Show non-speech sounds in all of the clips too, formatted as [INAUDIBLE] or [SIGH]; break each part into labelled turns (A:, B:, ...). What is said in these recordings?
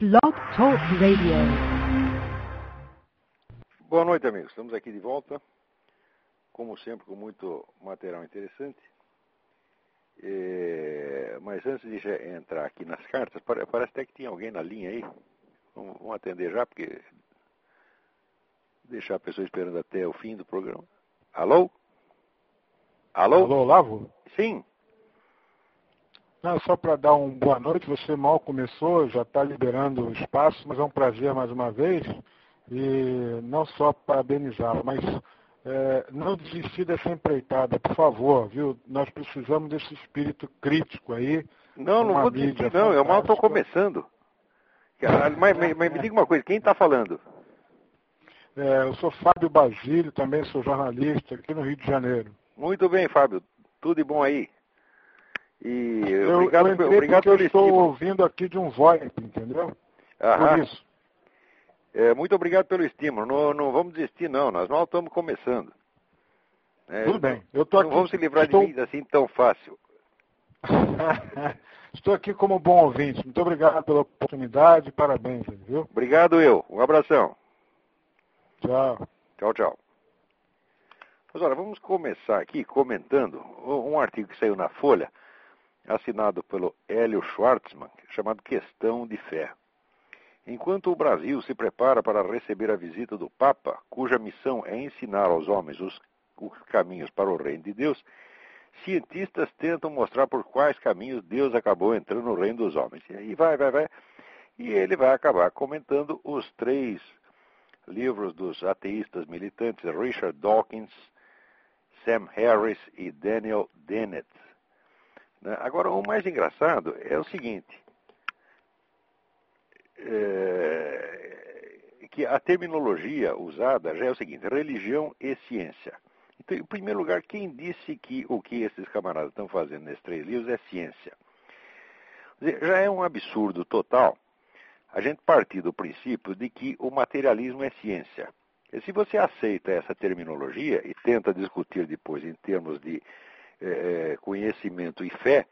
A: Blog Talk Radio.
B: Boa noite, amigos. Estamos aqui de volta, como sempre, com muito material interessante. É, mas antes de já entrar aqui nas cartas, pare- parece até que tinha alguém na linha aí. Vamos, vamos atender já, porque deixar a pessoa esperando até o fim do programa. Alô? Alô?
C: Alô, Olavo?
B: Sim.
C: Não, só para dar uma boa noite, você mal começou, já está liberando o espaço, mas é um prazer mais uma vez. E não só parabenizá-lo, mas é, não desistir dessa empreitada, por favor, viu? Nós precisamos desse espírito crítico aí.
B: Não, não vou desistir, não. Eu mal estou começando. Mas, mas- mas me diga uma coisa, quem está falando?
C: É, eu sou Fábio Basílio, também sou jornalista aqui no Rio de Janeiro.
B: Muito bem, Fábio. Tudo de bom aí. E
C: Eu,
B: obrigado,
C: eu entrei
B: obrigado
C: porque eu estou ouvindo aqui de um VoIP, entendeu?
B: Aham.
C: Por isso.
B: É, muito obrigado pelo estímulo. Não, não vamos desistir, não. Nós mal estamos começando. É,
C: Tudo bem. Eu estou
B: Não
C: aqui.
B: vamos se livrar
C: estou...
B: de mim assim tão fácil. [LAUGHS]
C: Estou aqui como bom ouvinte. Muito obrigado pela oportunidade. Parabéns, viu?
B: Obrigado eu. Um abração.
C: Tchau.
B: Tchau, tchau. Mas olha, vamos começar aqui comentando um artigo que saiu na Folha, assinado pelo Hélio Schwartzman, chamado Questão de Fé. Enquanto o Brasil se prepara para receber a visita do Papa, cuja missão é ensinar aos homens os, os caminhos para o reino de Deus, cientistas tentam mostrar por quais caminhos Deus acabou entrando no reino dos homens. E aí vai, vai, vai. E ele vai acabar comentando os três livros dos ateístas militantes Richard Dawkins, Sam Harris e Daniel Dennett. Né? Agora, o mais engraçado é o seguinte, é, que a terminologia usada já é o seguinte, religião e ciência. Então, em primeiro lugar, quem disse que o que esses camaradas estão fazendo nesses três livros é ciência? Já é um absurdo total a gente partir do princípio de que o materialismo é ciência. E se você aceita essa terminologia e tenta discutir depois em termos de eh, conhecimento e fé,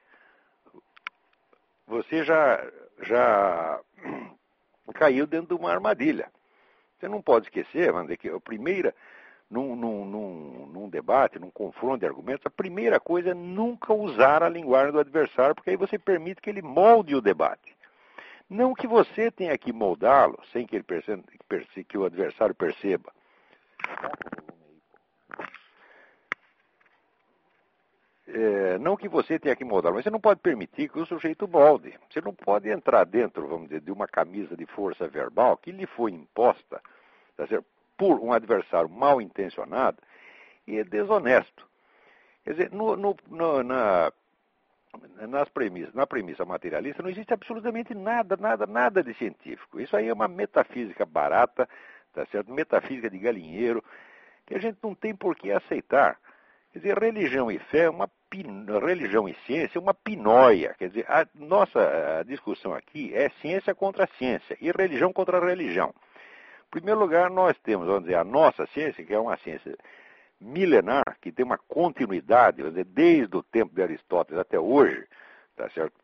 B: você já, já [CLEARS THROAT] caiu dentro de uma armadilha. Você não pode esquecer, dizer, que a primeira, num, num, num, num debate, num confronto de argumentos, a primeira coisa é nunca usar a linguagem do adversário, porque aí você permite que ele molde o debate. Não que você tenha que moldá-lo sem que, ele perceba, que o adversário perceba. É, não que você tenha que moldá-lo, mas você não pode permitir que o sujeito molde. Você não pode entrar dentro, vamos dizer, de uma camisa de força verbal que lhe foi imposta tá certo? por um adversário mal intencionado e é desonesto. Quer dizer, no, no, no, na, nas premissas, na premissa materialista não existe absolutamente nada, nada, nada de científico. Isso aí é uma metafísica barata, tá certo? Metafísica de galinheiro, que a gente não tem por que aceitar. Quer dizer, religião e fé é uma. Religião e ciência uma pinóia. Quer dizer, a nossa discussão aqui é ciência contra ciência e religião contra religião. Em primeiro lugar, nós temos, vamos dizer, a nossa ciência, que é uma ciência milenar, que tem uma continuidade, vamos dizer, desde o tempo de Aristóteles até hoje, tá certo?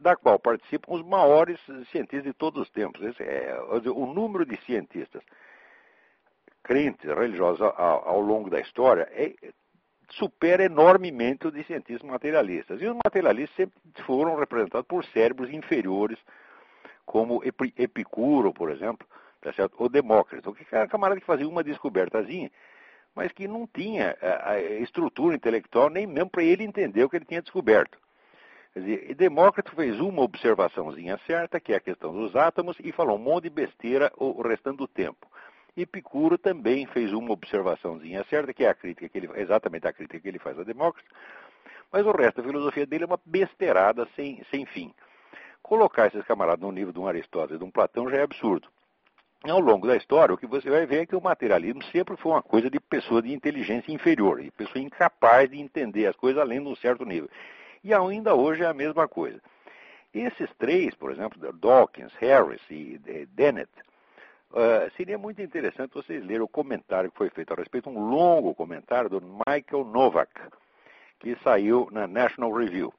B: Da qual participam os maiores cientistas de todos os tempos. É, o número de cientistas crentes, religiosos ao, ao longo da história é, supera enormemente o de cientistas materialistas. E os materialistas sempre foram representados por cérebros inferiores, como Epicuro, por exemplo, tá certo? ou Demócrito, que era um camarada que fazia uma descobertazinha, mas que não tinha a, a estrutura intelectual nem mesmo para ele entender o que ele tinha descoberto. Quer dizer, Demócrito fez uma observaçãozinha certa, que é a questão dos átomos, e falou um monte de besteira o restante do tempo. Epicuro também fez uma observaçãozinha certa, que é a crítica que ele, exatamente a crítica que ele faz a Demócrito, mas o resto da filosofia dele é uma besteirada sem, sem fim. Colocar esses camaradas no nível de um Aristóteles e de um Platão já é absurdo. Ao longo da história, o que você vai ver é que o materialismo sempre foi uma coisa de pessoa de inteligência inferior, de pessoa incapaz de entender as coisas além de um certo nível. E ainda hoje é a mesma coisa. Esses três, por exemplo, Dawkins, Harris e Dennett, Uh, seria muito interessante vocês lerem o comentário que foi feito a respeito, um longo comentário do Michael Novak, que saiu na National Review,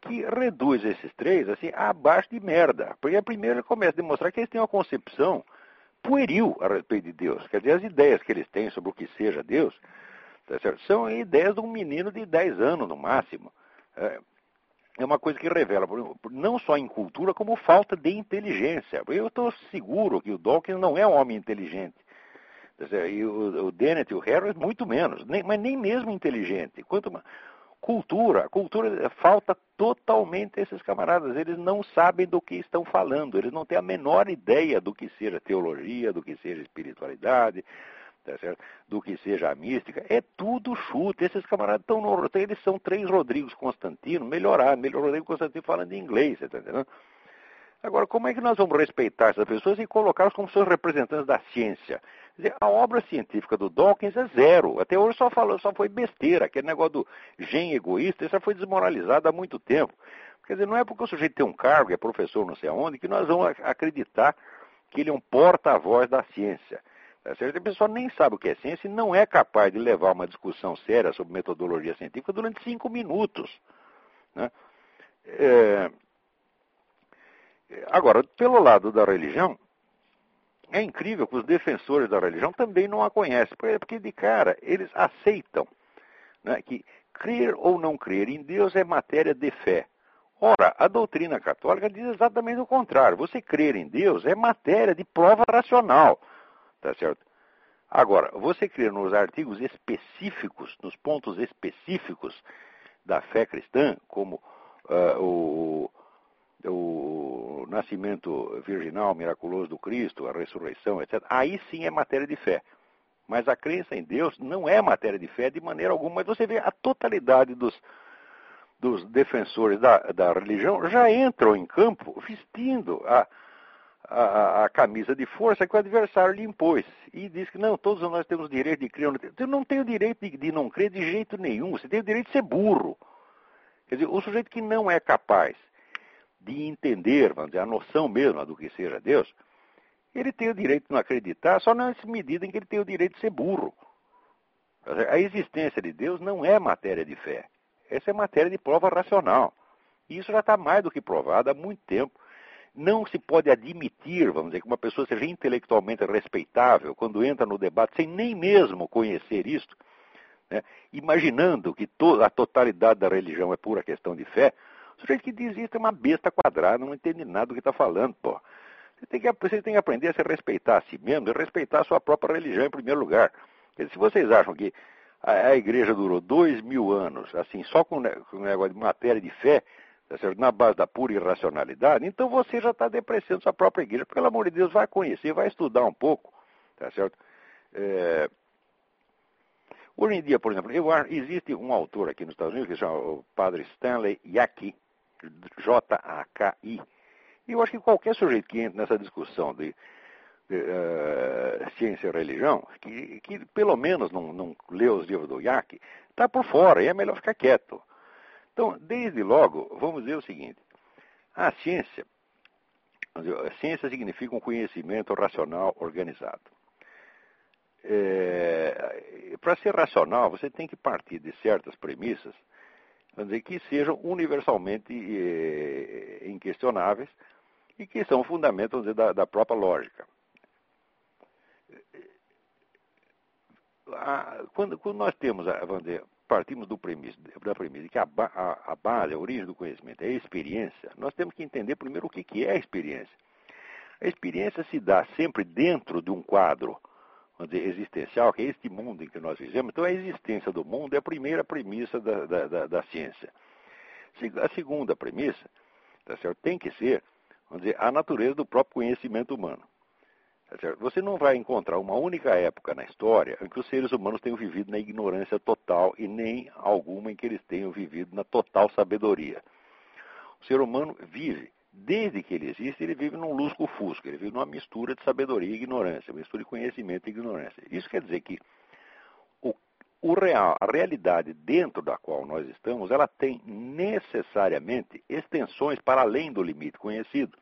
B: que reduz esses três assim abaixo de merda. Porque primeiro ele começa a demonstrar que eles têm uma concepção pueril a respeito de Deus. Quer dizer, as ideias que eles têm sobre o que seja Deus tá são ideias de um menino de 10 anos no máximo. É, é uma coisa que revela, não só em cultura, como falta de inteligência. Eu estou seguro que o Dawkins não é um homem inteligente. E o, Dennett e o Harris, muito menos, mas nem mesmo inteligente. Quanto mais, cultura, cultura falta totalmente esses camaradas. Eles não sabem do que estão falando, eles não têm a menor ideia do que seja teologia, do que seja espiritualidade, tá certo? do que seja a mística, é tudo chute. Esses camaradas estão no. Eles são três Rodrigos Constantino, melhorar, melhor Rodrigo Constantino falando inglês, você está entendendo? Agora, como é que nós vamos respeitar essas pessoas e colocá-las como seus representantes da ciência? Dizer, a obra científica do Dawkins é zero. Até hoje só falou, só foi besteira. Aquele negócio do gen egoísta, isso já foi desmoralizado há muito tempo. Quer dizer, não é porque o sujeito tem um cargo, é professor não sei aonde, que nós vamos acreditar que ele é um porta-voz da ciência. Tá a pessoa nem sabe o que é ciência e não é capaz de levar uma discussão séria sobre metodologia científica durante cinco minutos. Né? É... Agora, pelo lado da religião, é incrível que os defensores da religião também não a conhecem, porque de cara eles aceitam né, que crer ou não crer em Deus é matéria de fé. Ora, a doutrina católica diz exatamente o contrário. Você crer em Deus é matéria de prova racional. Tá certo? Agora, você crer nos artigos específicos, nos pontos específicos da fé cristã, como uh, o, o nascimento virginal miraculoso do Cristo, a ressurreição, etc., aí sim é matéria de fé. Mas a crença em Deus não é matéria de fé de maneira alguma. Mas você vê a totalidade dos, dos defensores da, da religião já entram em campo vestindo a, a, a, camisa de força que o adversário lhe impôs. E diz que não, todos nós temos direito de crer. Você não tem o direito de, de, não crer de jeito nenhum. Você tem o direito de ser burro. Quer dizer, o sujeito que não é capaz de entender, vamos dizer, a noção mesmo do que seja Deus, ele tem o direito de não acreditar, só nessa medida em que ele tem o direito de ser burro. A existência de Deus não é matéria de fé. Essa é matéria de prova racional. E isso já está mais do que provado há muito tempo não se pode admitir, vamos dizer, que uma pessoa seja intelectualmente respeitável quando entra no debate sem nem mesmo conhecer isto, né, imaginando que a totalidade da religião é pura questão de fé. O sujeito que diz isso é uma besta quadrada, não entende nada do que está falando, pô. Você tem, que, você tem que aprender a se respeitar a si mesmo e respeitar a sua própria religião em primeiro lugar. se vocês acham que a, a igreja durou dois mil anos, assim, só com, com negócio de matéria de fé, na base da pura irracionalidade, então você já está depreciando sua própria igreja. Pelo amor de Deus, vai conhecer, vai estudar um pouco, tá certo? É... Hoje em dia, por exemplo, eu, existe um autor aqui nos Estados Unidos que se chama o padre Stanley Yaki, J-A-K-I. E eu acho que qualquer sujeito que entre nessa discussão de, de uh, ciência e religião, que, que pelo menos não, não lê os livros do Yaki, está por fora e é melhor ficar quieto. Então, desde logo, vamos dizer o seguinte: a ciência, a ciência significa um conhecimento racional organizado. É, Para ser racional, você tem que partir de certas premissas vamos dizer, que sejam universalmente é, inquestionáveis e que são fundamentos dizer, da, da, própria lógica. Quando, nós temos, vamos dizer, partimos da premissa que a, a, a, base, a origem do conhecimento é a experiência, nós temos que entender primeiro o que, que é a experiência. A experiência se dá sempre dentro de um quadro dizer, existencial, que é este mundo em que nós vivemos. Então, a existência do mundo é a primeira premissa da, da, da, da ciência. A segunda premissa tá certo, tem que ser dizer, a natureza do próprio conhecimento humano. Você não vai encontrar uma única época na história em que os seres humanos tenham vivido na ignorância total e nem alguma em que eles tenham vivido na total sabedoria. O ser humano vive, desde que ele existe, ele vive num lusco-fusco, ele vive numa mistura de sabedoria e ignorância, mistura de conhecimento e ignorância. Isso quer dizer que o, o real, a realidade dentro da qual nós estamos, ela tem necessariamente extensões para além do limite conhecido.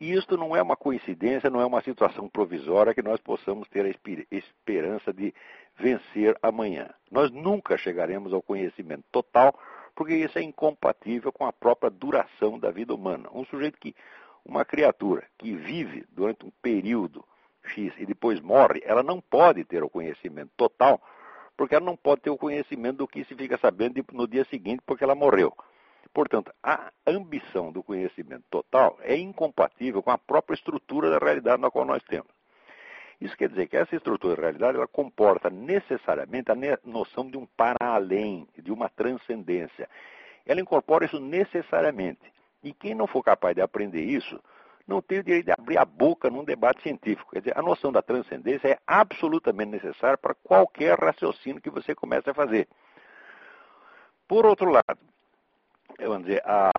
B: E isto não é uma coincidência, não é uma situação provisória que nós possamos ter a esperança de vencer amanhã. Nós nunca chegaremos ao conhecimento total, porque isso é incompatível com a própria duração da vida humana. Um sujeito que, uma criatura que vive durante um período X e depois morre, ela não pode ter o conhecimento total, porque ela não pode ter o conhecimento do que se fica sabendo no dia seguinte, porque ela morreu. Portanto, a ambição do conhecimento total é incompatível com a própria estrutura da realidade na qual nós temos. Isso quer dizer que essa estrutura da realidade ela comporta necessariamente a noção de um para-além, de uma transcendência. Ela incorpora isso necessariamente. E quem não for capaz de aprender isso, não tem o direito de abrir a boca num debate científico. Quer dizer, a noção da transcendência é absolutamente necessária para qualquer raciocínio que você comece a fazer. Por outro lado, vamos dizer, a,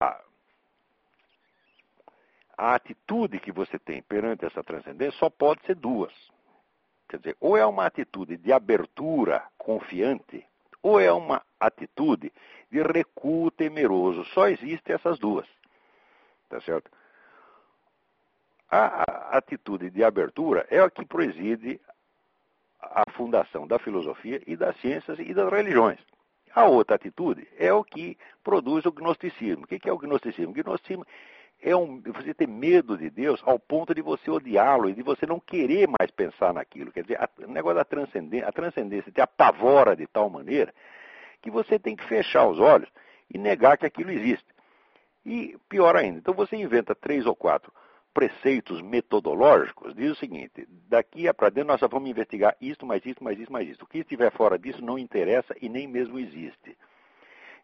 B: a atitude que você tem perante essa transcendência só pode ser duas. Quer dizer, ou é uma atitude de abertura confiante, ou é uma atitude de recuo temeroso. Só existem essas duas. Tá certo? A atitude de abertura é a que preside a fundação da filosofia e das ciências e das religiões. A outra atitude é o que produz o gnosticismo. O que é o gnosticismo? O gnosticismo é um, você ter medo de Deus ao ponto de você odiá-lo e de você não querer mais pensar naquilo. Quer dizer, a, o negócio da transcendência, a transcendência te apavora de tal maneira que você tem que fechar os olhos e negar que aquilo existe. E pior ainda, então você inventa três ou quatro preceitos metodológicos, diz o seguinte: daqui para dentro nós só vamos investigar isto, mais isto, mais isto, mais isto. O que estiver fora disso não interessa e nem mesmo existe.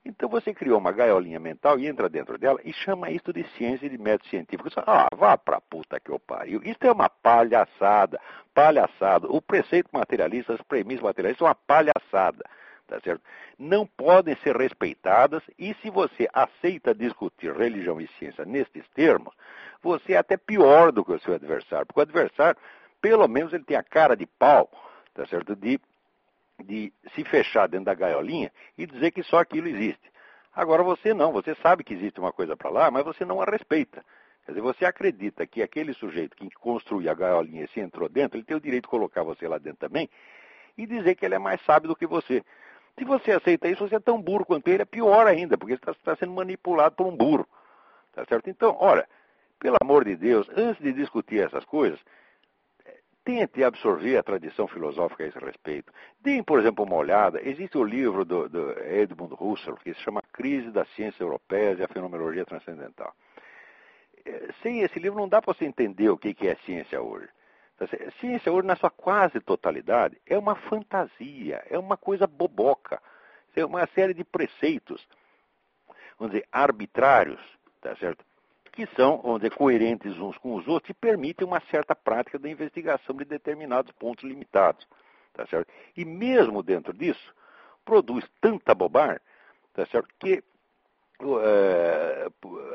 B: Então você criou uma gaiolinha mental e entra dentro dela e chama isso de ciência e de método científico. Ah, vá pra puta que eu pariu. Isso é uma palhaçada, palhaçada. O preceito materialista, as premissas materialistas são uma palhaçada, tá certo? Não podem ser respeitadas e se você aceita discutir religião e ciência nestes termos, você é até pior do que o seu adversário, porque o adversário, pelo menos ele tem a cara de pau, tá certo? De de se fechar dentro da gaiolinha e dizer que só aquilo existe. Agora você não, você sabe que existe uma coisa para lá, mas você não a respeita. Quer dizer, você acredita que aquele sujeito que construiu a gaiolinha e se entrou dentro, ele tem o direito de colocar você lá dentro também e dizer que ele é mais sábio do que você. Se você aceita isso, você é tão burro quanto ele, é pior ainda, porque você está tá sendo manipulado por um burro. Tá certo? Então, olha, pelo amor de Deus, antes de discutir essas coisas, Tente absorver a tradição filosófica a esse respeito. Deem, por exemplo, uma olhada. Existe o livro do, do Edmund Husserl, que se chama Crise da Ciência Europeia e a Fenomenologia Transcendental. É, sem esse livro não dá para você entender o que é ciência hoje. Ciência hoje, na sua quase totalidade, é uma fantasia, é uma coisa boboca. É uma série de preceitos, vamos dizer, arbitrários, tá certo? que são, vamos dizer, coerentes uns com os outros e permitem uma certa prática da investigação de determinados pontos limitados. Tá certo? E mesmo dentro disso, produz tanta bobagem tá certo? que é,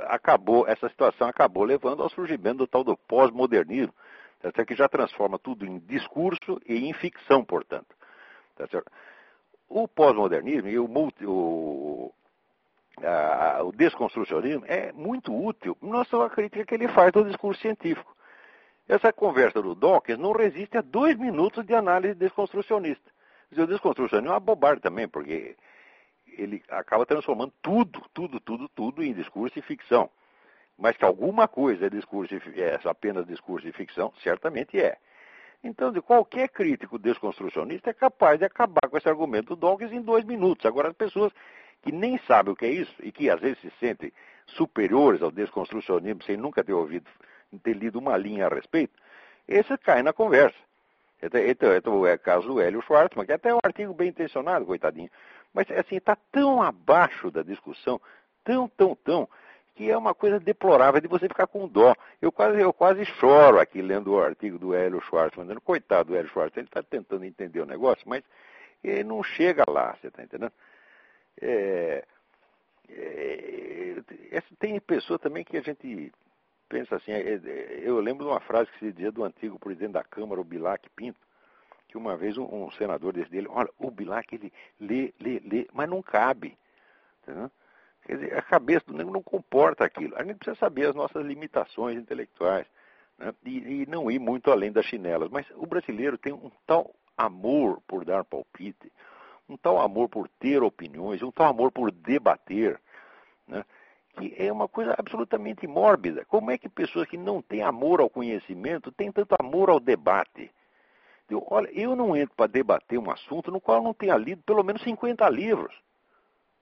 B: acabou, essa situação acabou levando ao surgimento do tal do pós-modernismo, tá certo? que já transforma tudo em discurso e em ficção, portanto. Tá certo? O pós-modernismo e o, multi, o, a, o desconstrucionismo é muito útil na sua crítica que ele faz do discurso científico. Essa conversa do Dawkins não resiste a dois minutos de análise desconstrucionista. O desconstrucionismo é uma bobagem também, porque ele acaba transformando tudo, tudo, tudo, tudo em discurso e ficção. Mas que alguma coisa é, discurso é apenas discurso e ficção, certamente é. Então, de qualquer crítico desconstrucionista é capaz de acabar com esse argumento do Dawkins em dois minutos. Agora, as pessoas que nem sabem o que é isso e que às vezes se sentem superiores ao desconstrucionismo sem nunca ter ouvido, ter lido uma linha a respeito, esse cai na conversa. Então, então, então é o caso do Hélio Schwartzman, que é até um artigo bem intencionado, coitadinho. Mas assim, está tão abaixo da discussão, tão, tão, tão, que é uma coisa deplorável de você ficar com dó. Eu quase, eu quase choro aqui lendo o artigo do Hélio Schwartzman, dizendo, coitado do Hélio Schwartzman, ele está tentando entender o negócio, mas ele não chega lá, você está entendendo? É, é, tem pessoa também que a gente pensa assim, é, é, eu lembro de uma frase que se dizia do antigo presidente da Câmara, o Bilac Pinto, que uma vez um, um senador desse dele, olha, o Bilac ele lê, lê, lê, mas não cabe. Entendeu? Quer dizer, a cabeça do negro não comporta aquilo. A gente precisa saber as nossas limitações intelectuais né? e, e não ir muito além das chinelas. Mas o brasileiro tem um tal amor por dar palpite, um tal amor por ter opiniões, um tal amor por debater, né? que é uma coisa absolutamente mórbida. Como é que pessoas que não têm amor ao conhecimento têm tanto amor ao debate? Eu, olha, eu não entro para debater um assunto no qual eu não tenha lido pelo menos 50 livros.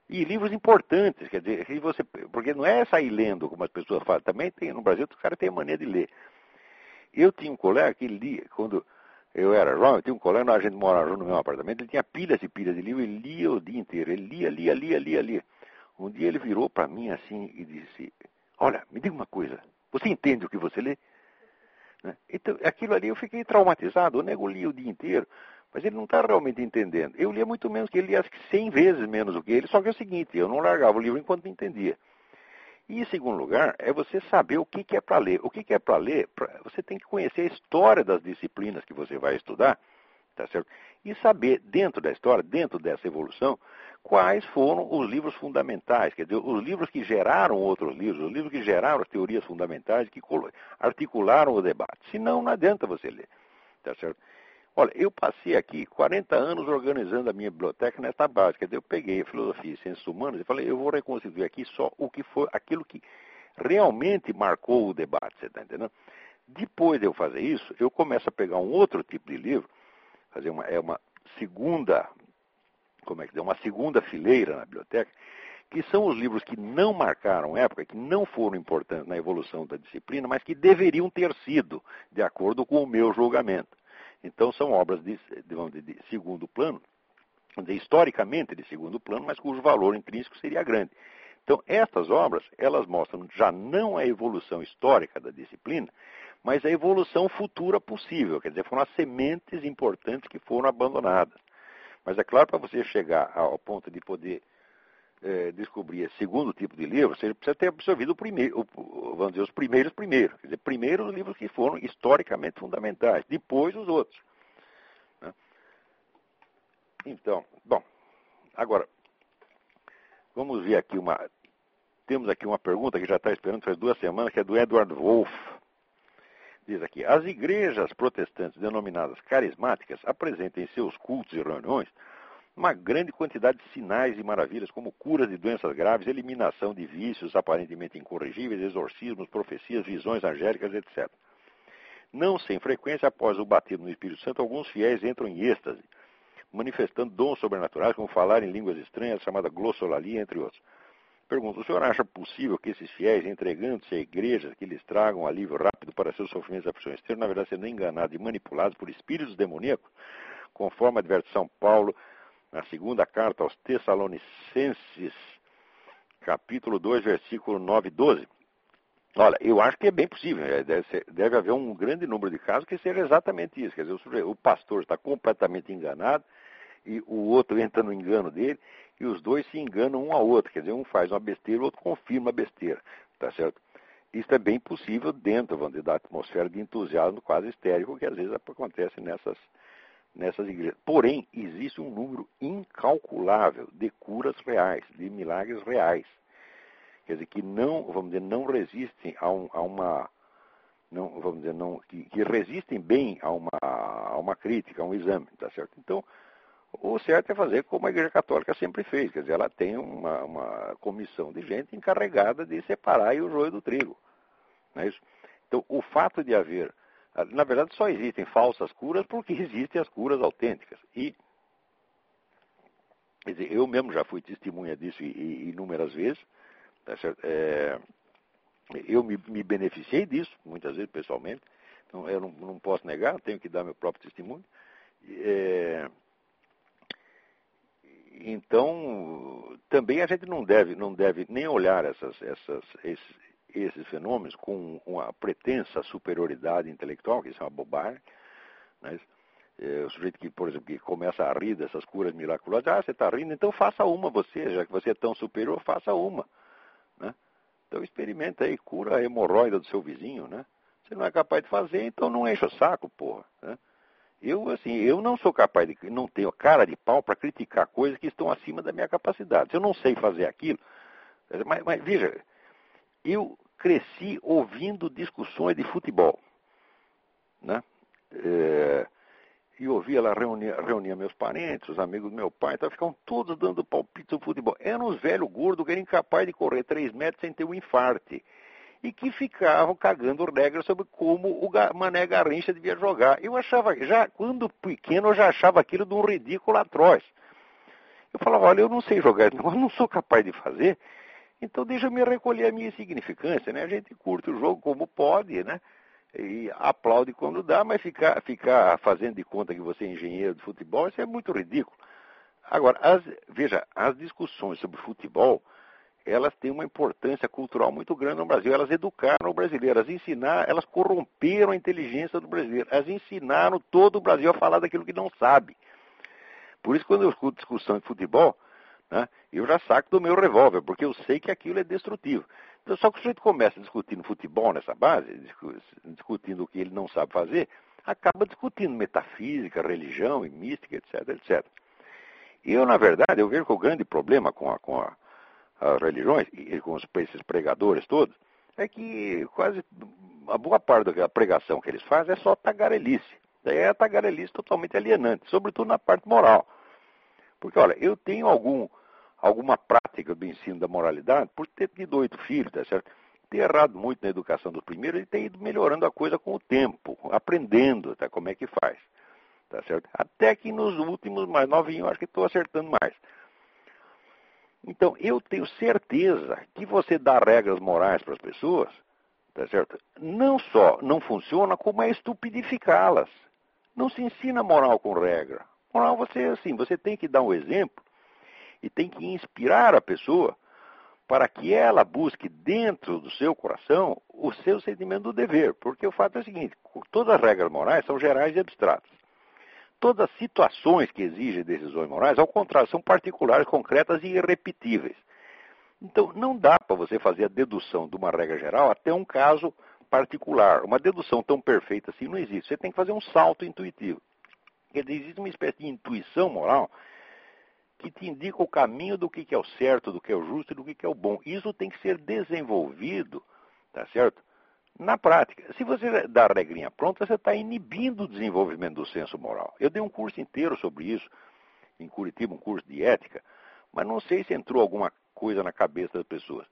B: E livros importantes, quer dizer, você, porque não é sair lendo, como as pessoas falam. Também tem, no Brasil, os caras têm mania de ler. Eu tinha um colega que lia, quando eu era jovem, eu tinha um colega, a gente morava no mesmo apartamento, ele tinha pilhas e pilhas de livros, ele lia o dia inteiro, ele lia, lia, lia, lia, lia. Um dia ele virou para mim assim e disse, olha, me diga uma coisa, você entende o que você lê? Né? Então, aquilo ali eu fiquei traumatizado, o nego lia o dia inteiro, mas ele não está realmente entendendo. Eu lia muito menos que ele, lia 100 vezes menos do que ele, só que é o seguinte, eu não largava o livro enquanto não entendia. E, em segundo lugar, é você saber o que, que é para ler. O que, que é para ler, pra, você tem que conhecer a história das disciplinas que você vai estudar, tá certo? E saber, dentro da história, dentro dessa evolução, quais foram os livros fundamentais, quer dizer, os livros que geraram outros livros, os livros que geraram as teorias fundamentais, que articularam o debate. Senão, não adianta você ler, tá certo? Olha, eu passei aqui 40 anos organizando a minha biblioteca nesta dizer, eu peguei a filosofia e ciências humanas e falei, eu vou reconstituir aqui só o que foi aquilo que realmente marcou o debate, você está entendendo? Depois de eu fazer isso, eu começo a pegar um outro tipo de livro, fazer uma, é uma segunda, como é que é, uma segunda fileira na biblioteca, que são os livros que não marcaram época, que não foram importantes na evolução da disciplina, mas que deveriam ter sido, de acordo com o meu julgamento. Então são obras de, de, de segundo plano, historicamente de segundo plano, mas cujo valor intrínseco seria grande. Então estas obras, elas mostram já não a evolução histórica da disciplina, mas a evolução futura possível, quer dizer, foram as sementes importantes que foram abandonadas. Mas é claro, para você chegar ao ponto de poder é, descobrir esse segundo tipo de livro, você precisa ter absorvido o primeiro, o, vamos dizer, os primeiros primeiro. Quer dizer, primeiro os livros que foram historicamente fundamentais, depois os outros. Né? Então, bom, agora, vamos ver aqui uma. Temos aqui uma pergunta que já está esperando faz duas semanas, que é do Edward Wolff. Diz aqui: as igrejas protestantes denominadas carismáticas apresentam em seus cultos e reuniões uma grande quantidade de sinais e maravilhas, como curas de doenças graves, eliminação de vícios aparentemente incorrigíveis, exorcismos, profecias, visões angélicas, etc. Não sem frequência, após o batismo no Espírito Santo, alguns fiéis entram em êxtase, manifestando dons sobrenaturais, como falar em línguas estranhas, chamada glossolalia, entre outros. Pergunto, o senhor acha possível que esses fiéis, entregando-se à igreja, que lhes tragam alívio rápido para seus sofrimentos e aflições, estejam, na verdade, sendo enganados e manipulados por espíritos demoníacos, conforme adverte São Paulo na segunda carta aos Tessalonicenses, capítulo 2, versículo 9 e 12. Olha, eu acho que é bem possível, né? deve, ser, deve haver um grande número de casos que seja exatamente isso. Quer dizer, o, o pastor está completamente enganado e o outro entra no engano dele e os dois se enganam um ao outro. Quer dizer, um faz uma besteira, o outro confirma a besteira. Tá certo? Isso é bem possível dentro vamos dizer, da atmosfera de entusiasmo quase histérico que às vezes acontece nessas, nessas igrejas. Porém, existe um número incalculável de curas reais, de milagres reais. Quer dizer, que não, vamos dizer, não resistem a, um, a uma. Não, vamos dizer, não, que, que, resistem bem a uma, a uma crítica, a um exame, tá certo? Então, o certo é fazer como a Igreja Católica sempre fez, quer dizer, ela tem uma, uma comissão de gente encarregada de separar o joio do trigo. Não é isso? Então, o fato de haver na verdade, só existem falsas curas porque existem as curas autênticas. E dizer, eu mesmo já fui testemunha disso inúmeras vezes. Tá é, eu me, me, beneficiei disso, muitas vezes pessoalmente. Então, eu não, não posso negar, tenho que dar meu próprio testemunho. É, então, também a gente não deve, não deve nem olhar essas, essas, esses, esses fenômenos com uma pretensa superioridade intelectual, que isso é uma bobagem. Né? É, o sujeito que, por exemplo, que começa a rir dessas curas miraculosas, ah, você está rindo, então faça uma você, já que você é tão superior, faça uma. Né? Então experimenta aí, cura a hemorroida do seu vizinho, né? Você não é capaz de fazer, então não enche o saco, porra. Né? Eu, assim, eu não sou capaz de, não tenho cara de pau para criticar coisas que estão acima da minha capacidade. Se eu não sei fazer aquilo, mas, mas veja, eu cresci ouvindo discussões de futebol. Né? É, e ouvia lá, reunia, reunia meus parentes, os amigos do meu pai, então ficavam todos dando palpite no futebol. Eram uns velhos gordos que eram incapazes de correr três metros sem ter um infarte. E que ficavam cagando regras sobre como o Mané Garrincha devia jogar. Eu achava, já quando pequeno, eu já achava aquilo de um ridículo atroz. Eu falava, olha, eu não sei jogar, eu não sou capaz de fazer, então deixa eu me recolher a minha insignificância, né? A gente curte o jogo como pode, né? e aplaude quando dá, mas ficar, ficar fazendo de conta que você é engenheiro de futebol, isso é muito ridículo. Agora, as, veja, as discussões sobre futebol, elas têm uma importância cultural muito grande no Brasil. Elas educaram o brasileiro, elas ensinaram, elas corromperam a inteligência do brasileiro, elas ensinaram todo o Brasil a falar daquilo que não sabe. Por isso, quando eu escuto discussão de futebol, né, eu já saco do meu revólver, porque eu sei que aquilo é destrutivo. Então, só que o sujeito começa discutindo futebol nessa base, discutindo o que ele não sabe fazer, acaba discutindo metafísica, religião e mística, etc, etc. Eu, na verdade, eu vejo que o grande problema com, a, com a, as religiões e com os, esses pregadores todos é que quase a boa parte da pregação que eles fazem é só tagarelice. Daí é a tagarelice totalmente alienante, sobretudo na parte moral. Porque, olha, eu tenho algum alguma prática do ensino da moralidade por ter tido oito filhos, tá certo? Ter errado muito na educação dos primeiros e ter ido melhorando a coisa com o tempo, aprendendo tá, como é que faz. Tá certo? Até que nos últimos mais novinhos, acho que estou acertando mais. Então, eu tenho certeza que você dá regras morais para as pessoas, tá certo? Não só não funciona, como é estupidificá-las. Não se ensina moral com regra. Moral, você assim, você tem que dar um exemplo e tem que inspirar a pessoa para que ela busque dentro do seu coração o seu sentimento do dever. Porque o fato é o seguinte: todas as regras morais são gerais e abstratas. Todas as situações que exigem decisões morais, ao contrário, são particulares, concretas e irrepetíveis. Então, não dá para você fazer a dedução de uma regra geral até um caso particular. Uma dedução tão perfeita assim não existe. Você tem que fazer um salto intuitivo. Quer dizer, existe uma espécie de intuição moral que te indica o caminho do que, é o certo, do que é o justo e do que, é o bom. Isso tem que ser desenvolvido, tá certo? Na prática. Se você dá a regrinha pronta, você está inibindo o desenvolvimento do senso moral. Eu dei um curso inteiro sobre isso, em Curitiba, um curso de ética, mas não sei se entrou alguma coisa na cabeça das pessoas.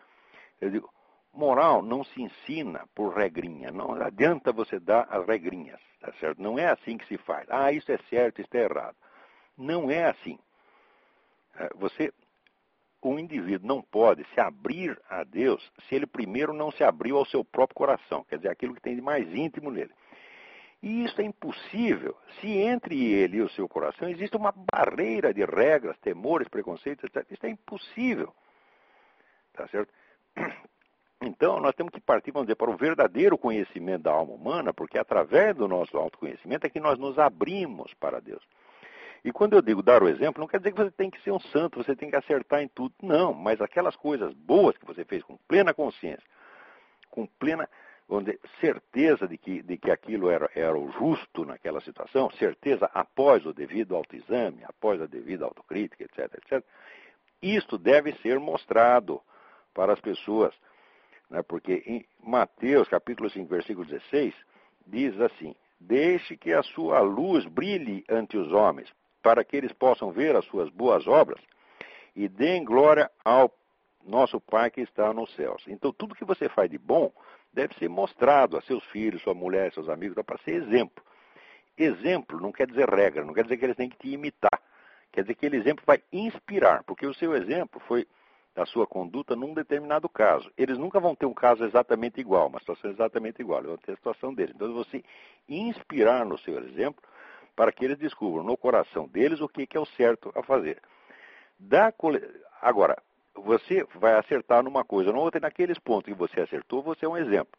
B: Eu digo, moral não se ensina por regrinha, não adianta você dar as regrinhas, tá certo? Não é assim que se faz. Ah, isso é certo, isso é errado. Não é assim. É, você, o indivíduo não pode se abrir a Deus se ele primeiro não se abriu ao seu próprio coração, quer dizer, aquilo que tem de mais íntimo nele. E isso é impossível se entre ele e o seu coração existe uma barreira de regras, temores, preconceitos, etc. Isso é impossível. Tá certo? Então, nós temos que partir, vamos dizer, para o verdadeiro conhecimento da alma humana, porque através do nosso autoconhecimento é que nós nos abrimos para Deus. E quando eu digo dar o exemplo, não quer dizer que você tem que ser um santo, você tem que acertar em tudo. Não, mas aquelas coisas boas que você fez com plena consciência, com plena dizer, certeza de que, de que aquilo era, era o justo naquela situação, certeza após o devido autoexame, após a devida autocrítica, etc, etc. Isto deve ser mostrado para as pessoas. Né? Porque em Mateus, capítulo 5, versículo 16, diz assim, Deixe que a sua luz brilhe ante os homens, para que eles possam ver as suas boas obras e deem glória ao nosso Pai que está nos céus. Então, tudo que você faz de bom deve ser mostrado a seus filhos, sua mulher, seus amigos, para ser exemplo. Exemplo não quer dizer regra, não quer dizer que eles têm que te imitar. Quer dizer que aquele exemplo vai inspirar, porque o seu exemplo foi a sua conduta num determinado caso. Eles nunca vão ter um caso exatamente igual, uma situação exatamente igual, vão ter a situação deles. Então, você inspirar no seu exemplo para que eles descubram no coração deles o que, é o certo a fazer. Da cole... Agora, você vai acertar numa coisa ou outra, e naqueles pontos que você acertou, você é um exemplo.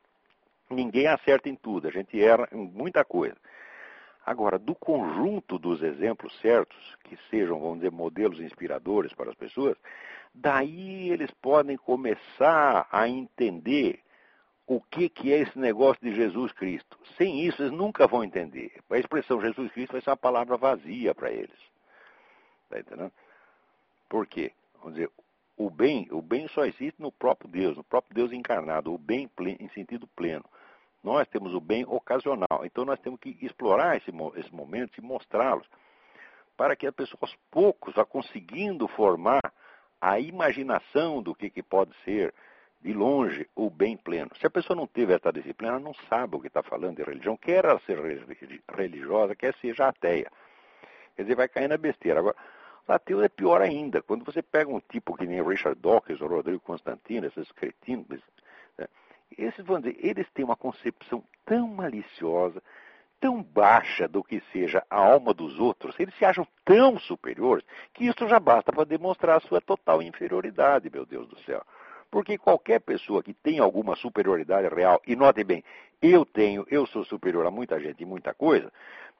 B: Ninguém acerta em tudo, a gente erra em muita coisa. Agora, do conjunto dos exemplos certos, que sejam, vamos dizer, modelos inspiradores para as pessoas, daí eles podem começar a entender o que, que é esse negócio de Jesus Cristo. Sem isso, eles nunca vão entender. A expressão Jesus Cristo vai ser uma palavra vazia para eles. Está entendendo? Por quê? Vamos dizer, o bem, o bem só existe no próprio Deus, no próprio Deus encarnado, o bem em sentido pleno. nós temos o bem ocasional. Então nós temos que explorar esse, esse momento e mostrá-los para que a pessoa aos poucos vá conseguindo formar a imaginação do que, que pode ser de longe o bem pleno. Se a pessoa não teve essa disciplina, ela não sabe o que está falando de religião, quer ela ser religiosa, quer seja ateia. Quer dizer, vai cair na besteira. Agora, ateu é pior ainda. Quando você pega um tipo que nem Richard Dawkins ou Rodrigo Constantino, esses cretinos, né, esses vão dizer, eles têm uma concepção tão maliciosa, tão baixa do que seja a alma dos outros, eles se acham tão superiores, que isso já basta para demonstrar a sua total inferioridade, meu Deus do céu. Porque qualquer pessoa que tem alguma superioridade real, e note bem, eu tenho, eu sou superior a muita gente e muita coisa,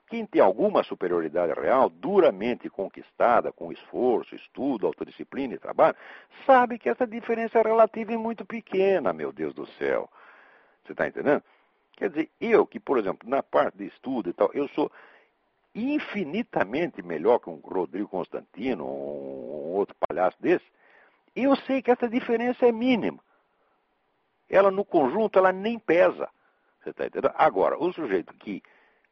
B: quem tem alguma superioridade real, duramente conquistada, com esforço, estudo, autodisciplina e trabalho, sabe que essa diferença é relativa e muito pequena, meu Deus do céu. Você está entendendo? Quer dizer, eu que, por exemplo, na parte de estudo e tal, eu sou infinitamente melhor que um Rodrigo Constantino, um outro palhaço desse, eu sei que essa diferença é mínima. Ela, no conjunto, ela nem pesa. Você está entendendo? Agora, o sujeito que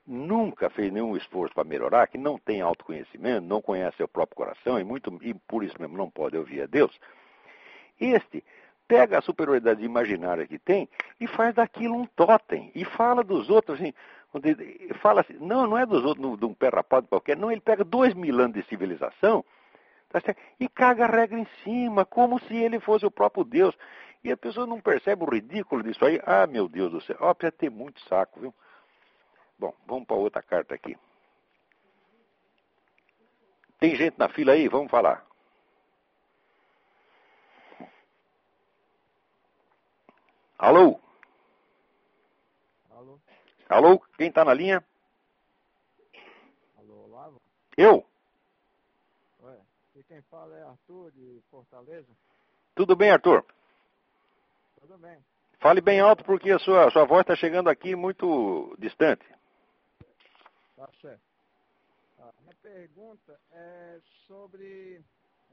B: nunca fez nenhum esforço para melhorar, que não tem autoconhecimento, não conhece seu próprio coração e, muito, e por isso mesmo não pode ouvir a Deus, este pega a superioridade imaginária que tem e faz daquilo um totem. E fala dos outros assim, fala assim, não, não é dos outros de um pé rapado qualquer, não, ele pega dois mil anos de civilização tá e caga a regra em cima, como se ele fosse o próprio Deus. E a pessoa não percebe o ridículo disso aí. Ah, meu Deus do céu, ó, precisa ter muito saco, viu? Bom, vamos para outra carta aqui. Tem gente na fila aí? Vamos falar. Alô?
A: Alô?
B: Alô? Quem está na linha?
A: Alô, Olavo?
B: Eu?
A: Quem fala é Arthur, de Fortaleza?
B: Tudo bem, Arthur?
A: Tudo bem.
B: Fale bem alto porque a sua, sua voz está chegando aqui muito distante.
A: Tá certo. A minha pergunta é sobre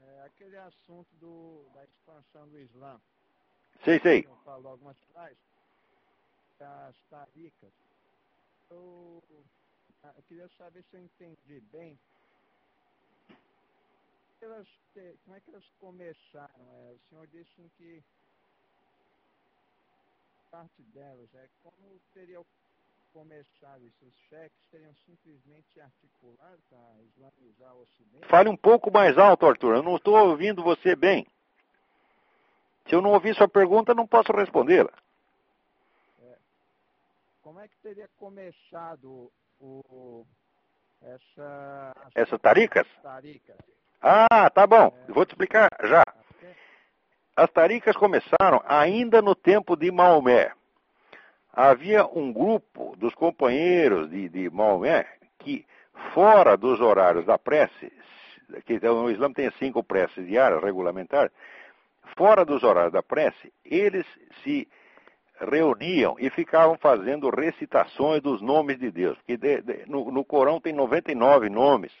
A: é, aquele assunto do, da expansão do Islã.
B: Sei, sei.
A: Eu falo algumas atrás, das taricas. Eu, ah, eu, queria saber se eu entendi bem. Elas, como é que elas começaram? É, o senhor disse que parte delas é como teria começado esses cheques seriam simplesmente articulados para islamizar o Ocidente?
B: Fale um pouco mais alto, Arthur. Eu não estou ouvindo você bem. Se eu não ouvir sua pergunta, não posso respondê-la.
A: É, como é que teria começado o, essa...
B: Taricas?
A: Taricas.
B: Ah, tá bom. Vou te explicar já. As taricas começaram ainda no tempo de Maomé. Havia um grupo dos companheiros de, de Maomé que, fora dos horários da prece, que o Islã tem cinco preces diárias regulamentares, fora dos horários da prece, eles se reuniam e ficavam fazendo recitações dos nomes de Deus. Porque de, de, no, no, Corão tem 99 nomes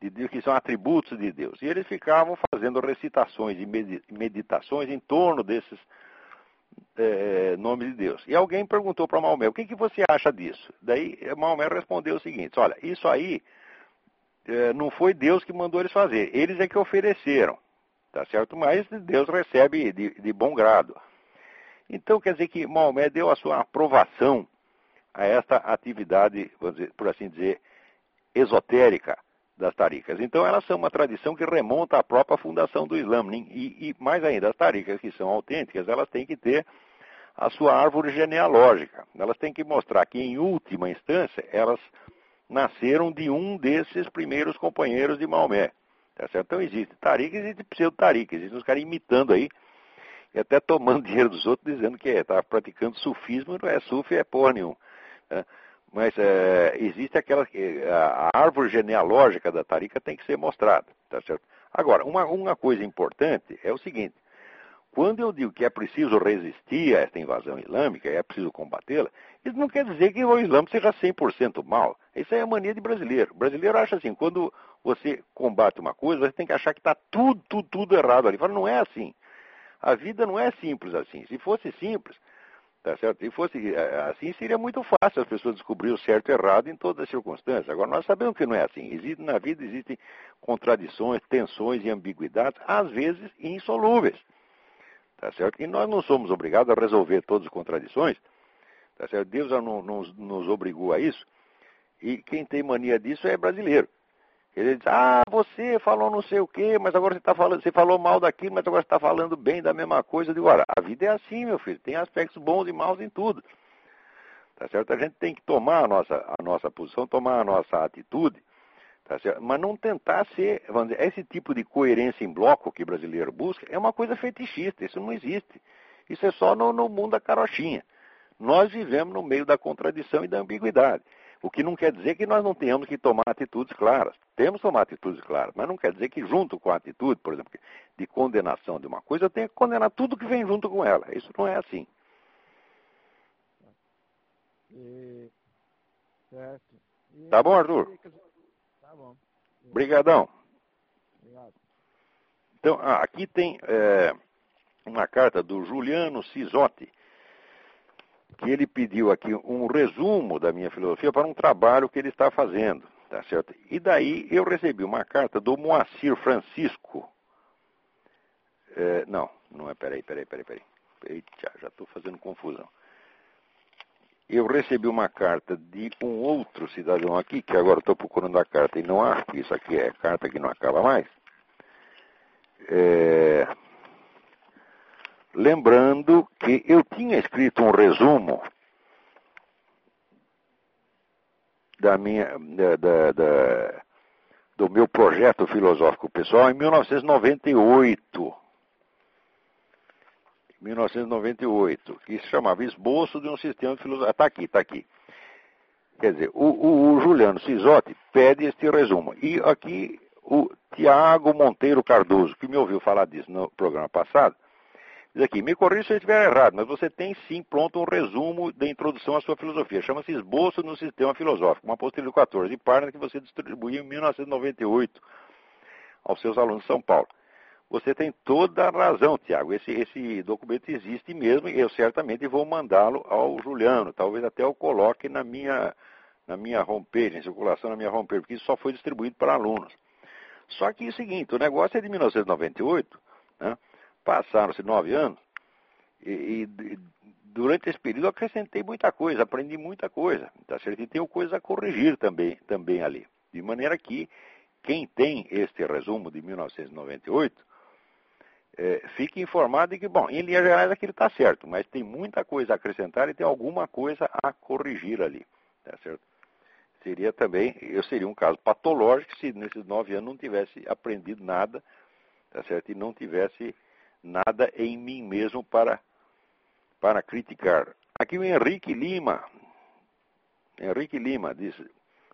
B: de que são atributos de Deus. E eles ficavam fazendo recitações e meditações em torno desses é, nomes de Deus. E alguém perguntou para Maomé, o que, que você acha disso? Daí Maomé respondeu o seguinte, olha, isso aí é, não foi Deus que mandou eles fazer, eles é que ofereceram. Tá certo? Mas Deus recebe de, de bom grado. Então quer dizer que Maomé deu a sua aprovação a esta atividade, dizer, por assim dizer, esotérica das taricas. Então elas são uma tradição que remonta à própria fundação do Islã. E, e, mais ainda, as taricas que são autênticas, elas têm que ter a sua árvore genealógica. Elas têm que mostrar que, em última instância, elas nasceram de um desses primeiros companheiros de Maomé. Tá certo? Então existe tarica, existe pseudo-tarica, existe os caras imitando aí, e até tomando [LAUGHS] dinheiro dos outros, dizendo que está é, praticando sufismo, não é sufi, é porra nenhuma. Né? Mas é, existe aquela. A, árvore genealógica da tarica tem que ser mostrada, tá certo? Agora, uma, uma coisa importante é o seguinte: quando eu digo que é preciso resistir a esta invasão islâmica, é preciso combatê-la, isso não quer dizer que o Islã seja 100% mal. Isso é a mania de brasileiro. O brasileiro acha assim, quando você combate uma coisa, você tem que achar que está tudo, tudo, tudo errado ali. Fala, não é assim. A vida não é simples assim. Se fosse simples, Tá certo? Se fosse é, assim, seria muito fácil as pessoas descobrir o certo e o errado em todas as circunstâncias. Agora, nós sabemos que não é assim. Existe, na vida existem contradições, tensões e ambiguidades, às vezes insolúveis. Tá certo? E nós não somos obrigados a resolver todas as contradições. Tá certo? Deus não, nos, nos obrigou a isso. E quem tem mania disso é brasileiro. Ele diz, ah, você falou não sei o quê, mas agora você está falando, você falou mal daquilo, mas agora está falando bem da mesma coisa. Eu digo, olha, a vida é assim, meu filho, tem aspectos bons e maus em tudo. Tá certo? A gente tem que tomar a nossa, a nossa posição, tomar a nossa atitude, tá certo? mas não tentar ser, vamos dizer, esse tipo de coerência em bloco que o brasileiro busca é uma coisa fetichista, isso não existe. Isso é só no, no mundo da carochinha. Nós vivemos no meio da contradição e da ambiguidade. O que não quer dizer que nós não tenhamos que tomar atitudes claras. Temos que tomar atitudes claras, mas não quer dizer que junto com a atitude, por exemplo, de condenação de uma coisa, eu tenho que condenar tudo que vem junto com ela. Isso não é assim.
A: E... Certo. E...
B: Tá bom, Arthur?
A: Tá bom.
B: Obrigadão.
A: Obrigado.
B: Então, ah, aqui tem é, uma carta do Juliano Cisotti que ele pediu aqui um resumo da minha filosofia para um trabalho que ele está fazendo, tá certo? E daí eu recebi uma carta do Moacir Francisco. É, não, não é, peraí, peraí, peraí, peraí. Eita, já estou fazendo confusão. Eu recebi uma carta de um outro cidadão aqui, que agora estou procurando a carta e não acho isso aqui é carta que não acaba mais. É, lembrando que eu tinha escrito um resumo da minha, da, da, do meu projeto filosófico pessoal em 1998. 1998, que se chamava Esboço de um Sistema de Filosofia. Está aqui, está aqui. Quer dizer, o, o, o Juliano Cisotti pede este resumo. E aqui o Tiago Monteiro Cardoso, que me ouviu falar disso no programa passado, Diz aqui, me corrija se eu estiver errado, mas você tem sim pronto um resumo da introdução à sua filosofia. Chama-se Esboço no Sistema Filosófico, uma apostila de 14 páginas que você distribuiu em 1998 aos seus alunos de São Paulo. Você tem toda a razão, Tiago. Esse, esse documento existe mesmo e eu certamente vou mandá-lo ao Juliano. Talvez até eu coloque na minha, na minha homepage, em circulação na minha homepage, porque isso só foi distribuído para alunos. Só que é o seguinte, o negócio é de 1998, né? Passaram-se nove anos, e, e, durante esse período eu acrescentei muita coisa, aprendi muita coisa, tá certo? E tenho coisas a corrigir também, também ali. De maneira que quem tem este resumo de 1998, é, fique informado de que, bom, em linhas gerais aquilo está certo, mas tem muita coisa a acrescentar e tem alguma coisa a corrigir ali, tá certo? Seria também, eu seria um caso patológico se nesses nove anos não tivesse aprendido nada, tá certo? E não tivesse nada em mim mesmo para, para criticar. Aqui o Henrique Lima. Henrique Lima diz: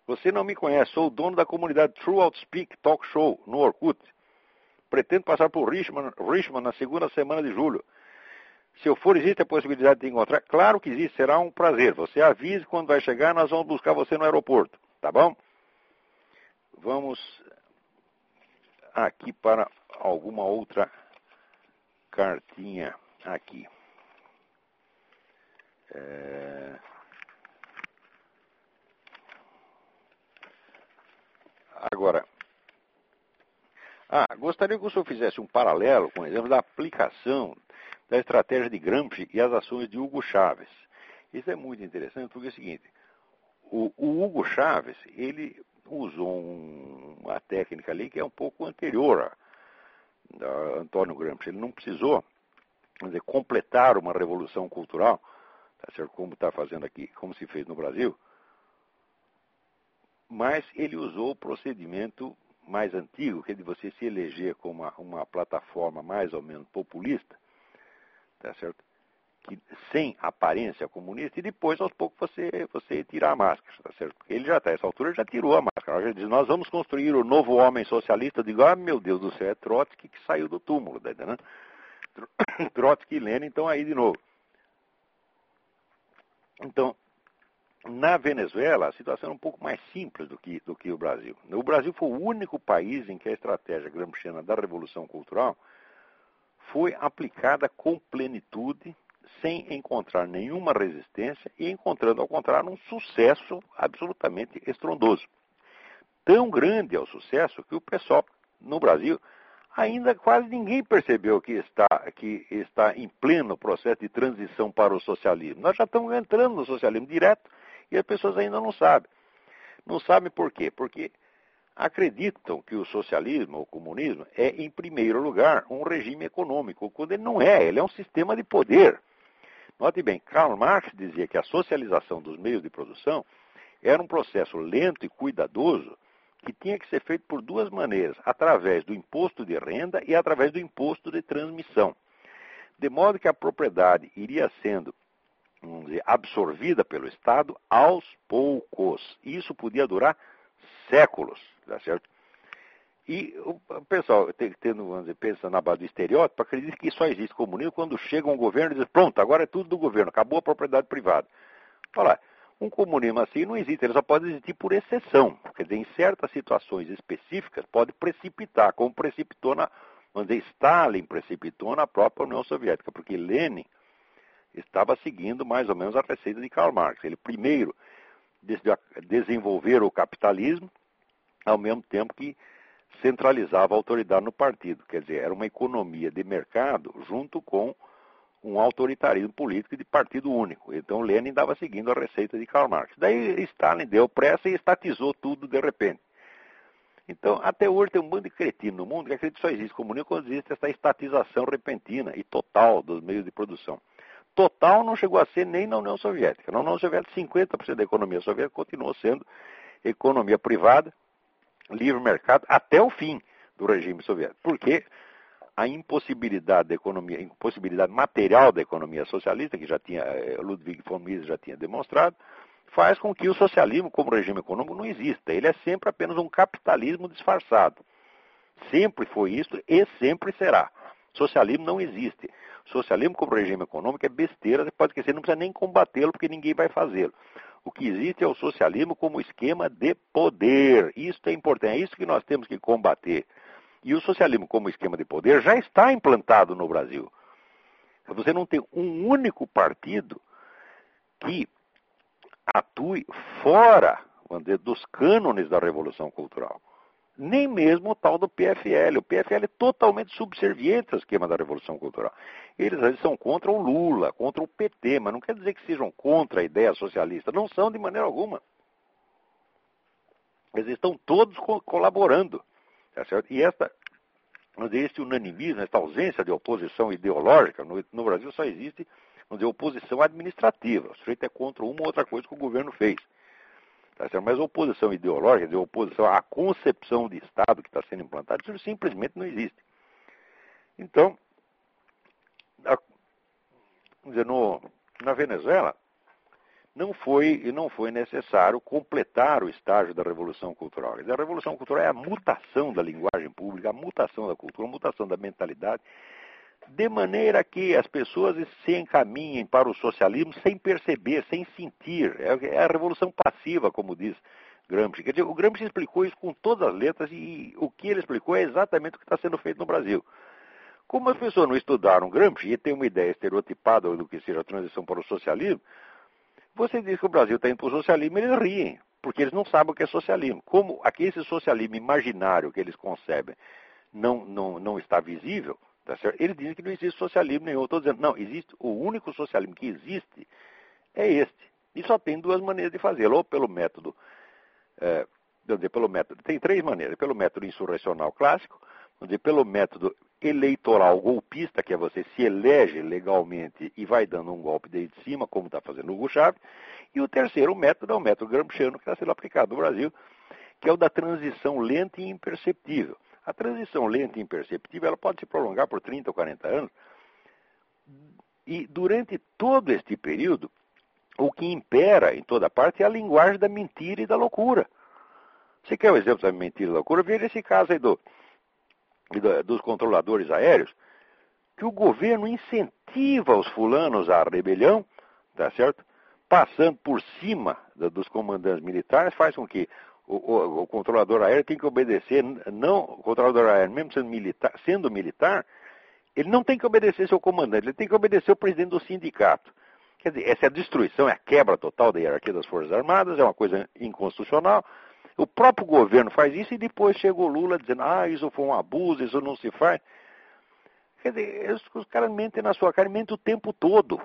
B: Você não me conhece, sou o dono da comunidade True Outspeak Talk Show no Orkut. Pretendo passar por Richmond, Richmond na segunda semana de julho. Se eu for, existe a possibilidade de encontrar? Claro que existe, será um prazer. Você avise quando vai chegar, nós vamos buscar você no aeroporto, tá bom? Vamos aqui para alguma outra cartinha aqui. É... Agora, ah, gostaria que o senhor fizesse um paralelo com o exemplo da aplicação da estratégia de Gramsci e as ações de Hugo Chávez. Isso é muito interessante porque é o seguinte, o, o Hugo Chávez, ele usou um, uma técnica ali que é um pouco anterior Antônio Gramsci. Ele não precisou dizer, completar uma revolução cultural, tá como está fazendo aqui, como se fez no Brasil, mas ele usou o procedimento mais antigo, que é de você se eleger como uma, uma plataforma mais ou menos populista, tá certo? Que, sem aparência comunista, e depois, aos poucos, você, você tirar a máscara, tá certo? Porque ele já está, essa altura, já tirou a máscara. Ele diz, nós vamos construir o novo homem socialista. Eu digo, ah, meu Deus do céu, é Trotsky que saiu do túmulo, tá entendendo? [COUGHS] Trotsky e Lenin estão aí de novo. Então, na Venezuela, a situação é um pouco mais simples do que, do que o Brasil. O Brasil foi o único país em que a estratégia gramsciana da Revolução Cultural foi aplicada com plenitude sem encontrar nenhuma resistência e encontrando, ao contrário, um sucesso absolutamente estrondoso. Tão grande é o sucesso que o pessoal no Brasil ainda quase ninguém percebeu que está, que está em pleno processo de transição para o socialismo. Nós já estamos entrando no socialismo direto e as pessoas ainda não sabem. Não sabem por quê? Porque acreditam que o socialismo, o comunismo, é, em primeiro lugar, um regime econômico, quando ele não é, ele é um sistema de poder. Note bem, Karl Marx dizia que a socialização dos meios de produção era um processo lento e cuidadoso que tinha que ser feito por duas maneiras, através do imposto de renda e através do imposto de transmissão. De modo que a propriedade iria sendo, dizer, absorvida pelo Estado aos poucos. Isso podia durar séculos, tá certo? E o pessoal, tendo, vamos dizer, pensa na base do estereótipo, acredita que só existe comunismo quando chega um governo e diz, pronto, agora é tudo do governo, acabou a propriedade privada. Olha um comunismo assim não existe, ele só pode existir por exceção. Quer dizer, em certas situações específicas pode precipitar, como precipitou na, vamos dizer, Stalin precipitou na própria União Soviética, porque Lenin estava seguindo mais ou menos a receita de Karl Marx. Ele primeiro decidiu desenvolver o capitalismo, ao mesmo tempo que centralizava a autoridade no partido. Quer dizer, era uma economia de mercado junto com um autoritarismo político de partido único. Então Lenin estava seguindo a receita de Karl Marx. Daí Stalin deu pressa e estatizou tudo de repente. Então, até hoje tem um bando de cretino no mundo que acredita que só existe comunismo quando existe essa estatização repentina e total dos meios de produção. Total não chegou a ser nem na União Soviética. Na União Soviética, 50% da economia soviética continuou sendo economia privada, livre mercado, até o fim do regime soviético. Por quê? a impossibilidade da economia, impossibilidade material da economia socialista, que já tinha eh, Ludwig von Mises já tinha demonstrado, faz com que o socialismo como regime econômico não exista. Ele é sempre apenas um capitalismo disfarçado. Sempre foi isso e sempre será. Socialismo não existe. Socialismo como regime econômico é besteira, você pode esquecer, não precisa nem combatê-lo porque ninguém vai fazê-lo. O que existe é o socialismo como esquema de poder. Isso é importante, é isso que nós temos que combater. E o socialismo como esquema de poder já está implantado no Brasil. Você não tem um único partido que atue fora dizer, dos cânones da Revolução Cultural. Nem mesmo o tal do PFL. O PFL é totalmente subserviente ao esquema da Revolução Cultural. Eles, são contra o Lula, contra o PT, mas não quer dizer que sejam contra a ideia socialista. Não são de maneira alguma. Eles estão todos co colaborando. Tá? E esta, esse unanimismo, esta ausência de oposição ideológica, no, no Brasil só existe dizer, oposição administrativa. O sujeito é contra uma ou outra coisa que o governo fez. Tá certo? Mas oposição ideológica, dizer, oposição à concepção de Estado que está sendo implantada, isso simplesmente não existe. Então, a, dizer, no, na Venezuela, não foi, não foi necessário completar o estágio da Revolução Cultural. A Revolução Cultural é a mutação da linguagem pública, a mutação da cultura, a mutação da mentalidade, de maneira que as pessoas se encaminhem para o socialismo sem perceber, sem sentir. É, é a revolução passiva, como diz Gramsci. Quer dizer, o Gramsci explicou isso com todas as letras e o que ele explicou é exatamente o que está sendo feito no Brasil. Como as pessoas não estudaram Gramsci e têm uma ideia estereotipada do que seja a transição para o socialismo, você diz que o Brasil está indo para o socialismo, eles riem, porque eles não sabem o que é socialismo. Como aqui esse socialismo imaginário que eles concebem não, não, não está visível, tá certo? que não existe socialismo nenhum. Eu estou dizendo, não, existe o único socialismo que existe é este. E só tem duas maneiras de fazê-lo, ou pelo método, é, dizer, pelo método, tem três maneiras, pelo método insurrecional clássico, dizer, pelo método eleitoral golpista, que é você se elege legalmente e vai dando um golpe daí de cima, como está fazendo Hugo Chávez. E o terceiro método é o método gramsciano que está sendo aplicado no Brasil, que é o da transição lenta e imperceptível. A transição lenta e imperceptível ela pode se prolongar por 30 ou 40 anos. E durante todo este período, o que impera em toda parte é a linguagem da mentira e da loucura. Você quer um exemplo da mentira e da loucura? Veja esse caso aí do, dos controladores aéreos, que o governo incentiva os fulanos à rebelião, tá certo? Passando por cima dos comandantes militares, faz com que o, o, o, controlador aéreo tenha que obedecer, não o controlador aéreo, mesmo sendo militar, sendo militar, Ele não tem que obedecer seu comandante, ele tem que obedecer o presidente do sindicato. Quer dizer, essa é a destruição, é a quebra total da hierarquia das Forças Armadas, é uma coisa inconstitucional. O próprio governo faz isso e depois chega o Lula dizendo, ah, isso foi um abuso, isso não se faz. Quer dizer, os caras mentem na sua cara, mentem o tempo todo.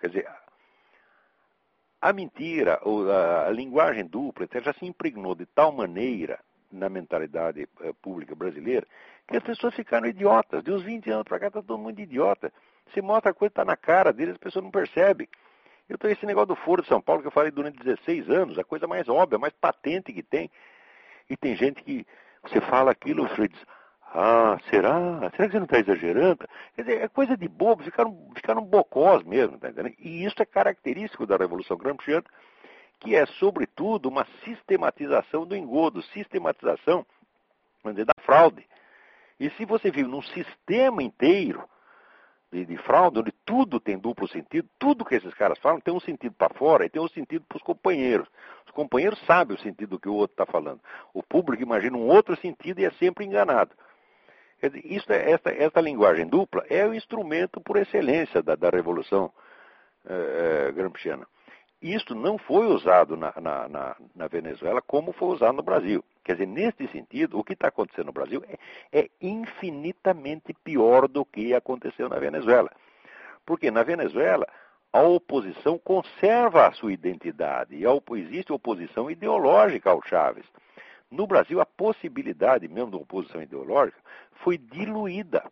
B: Quer dizer, a mentira, a, linguagem dupla, já se impregnou de tal maneira na mentalidade eh, pública brasileira que as pessoas ficaram idiotas. De uns 20 anos para cá está todo mundo idiota. Se mostra a coisa está na cara deles, as pessoas não percebem. Eu tenho esse negócio do Foro de São Paulo que eu falei durante 16 anos, a coisa mais óbvia, mais patente que tem. E tem gente que você fala aquilo, você diz, ah, será? Será que você não está exagerando? Quer dizer, é coisa de bobo, ficaram, ficaram bocós mesmo, tá entendendo? E isso é característico da Revolução Gramsciana, que é, sobretudo, uma sistematização do engodo, sistematização, dizer, da fraude. E se você vive num sistema inteiro de, de, fraude, onde tudo tem duplo sentido, tudo que esses caras falam tem um sentido para fora e tem um sentido para os companheiros. Os companheiros sabem o sentido do que o outro está falando. O público imagina um outro sentido e é sempre enganado. Isso, é, esta, esta linguagem dupla é o instrumento por excelência da, da Revolução eh, eh Gramsciana. Não foi usado na, na, na, na, Venezuela como foi usado no Brasil. Quer dizer, neste sentido, o que está acontecendo no Brasil é, é, infinitamente pior do que aconteceu na Venezuela. Porque na Venezuela, a oposição conserva a sua identidade e existe oposição ideológica ao Chávez. No Brasil, a possibilidade mesmo de oposição ideológica foi diluída.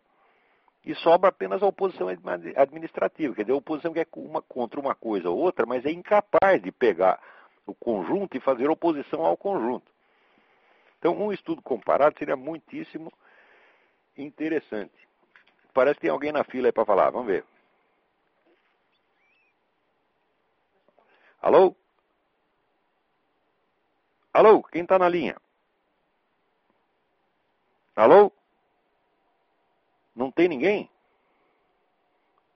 B: E sobra apenas a oposição administrativa, quer dizer, a oposição que é uma, contra uma coisa ou outra, mas é incapaz de pegar o conjunto e fazer oposição ao conjunto. Então, um estudo comparado seria muitíssimo interessante. Parece que tem alguém na fila aí para falar, vamos ver. Alô? Alô, quem está na linha? Alô? Não tem ninguém?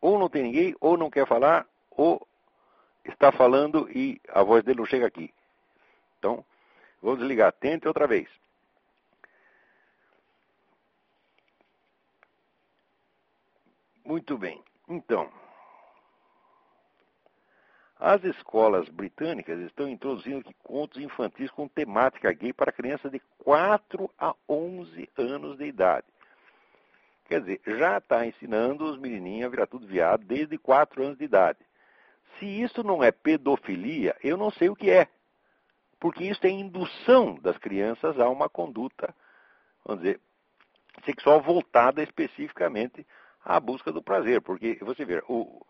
B: Ou não tem ninguém, ou não quer falar, ou está falando e a voz dele não chega aqui. Então, vou desligar. Tente outra vez. Muito bem. Então, as escolas britânicas estão introduzindo aqui contos infantis com temática gay para crianças de 4 a 11 anos de idade. Quer dizer, já está ensinando os menininhos a virar tudo viado desde 4 anos de idade. Se isso não é pedofilia, eu não sei o que é. Porque isso é indução das crianças a uma conduta, vamos dizer, sexual voltada especificamente à busca do prazer. Porque, você vê, o,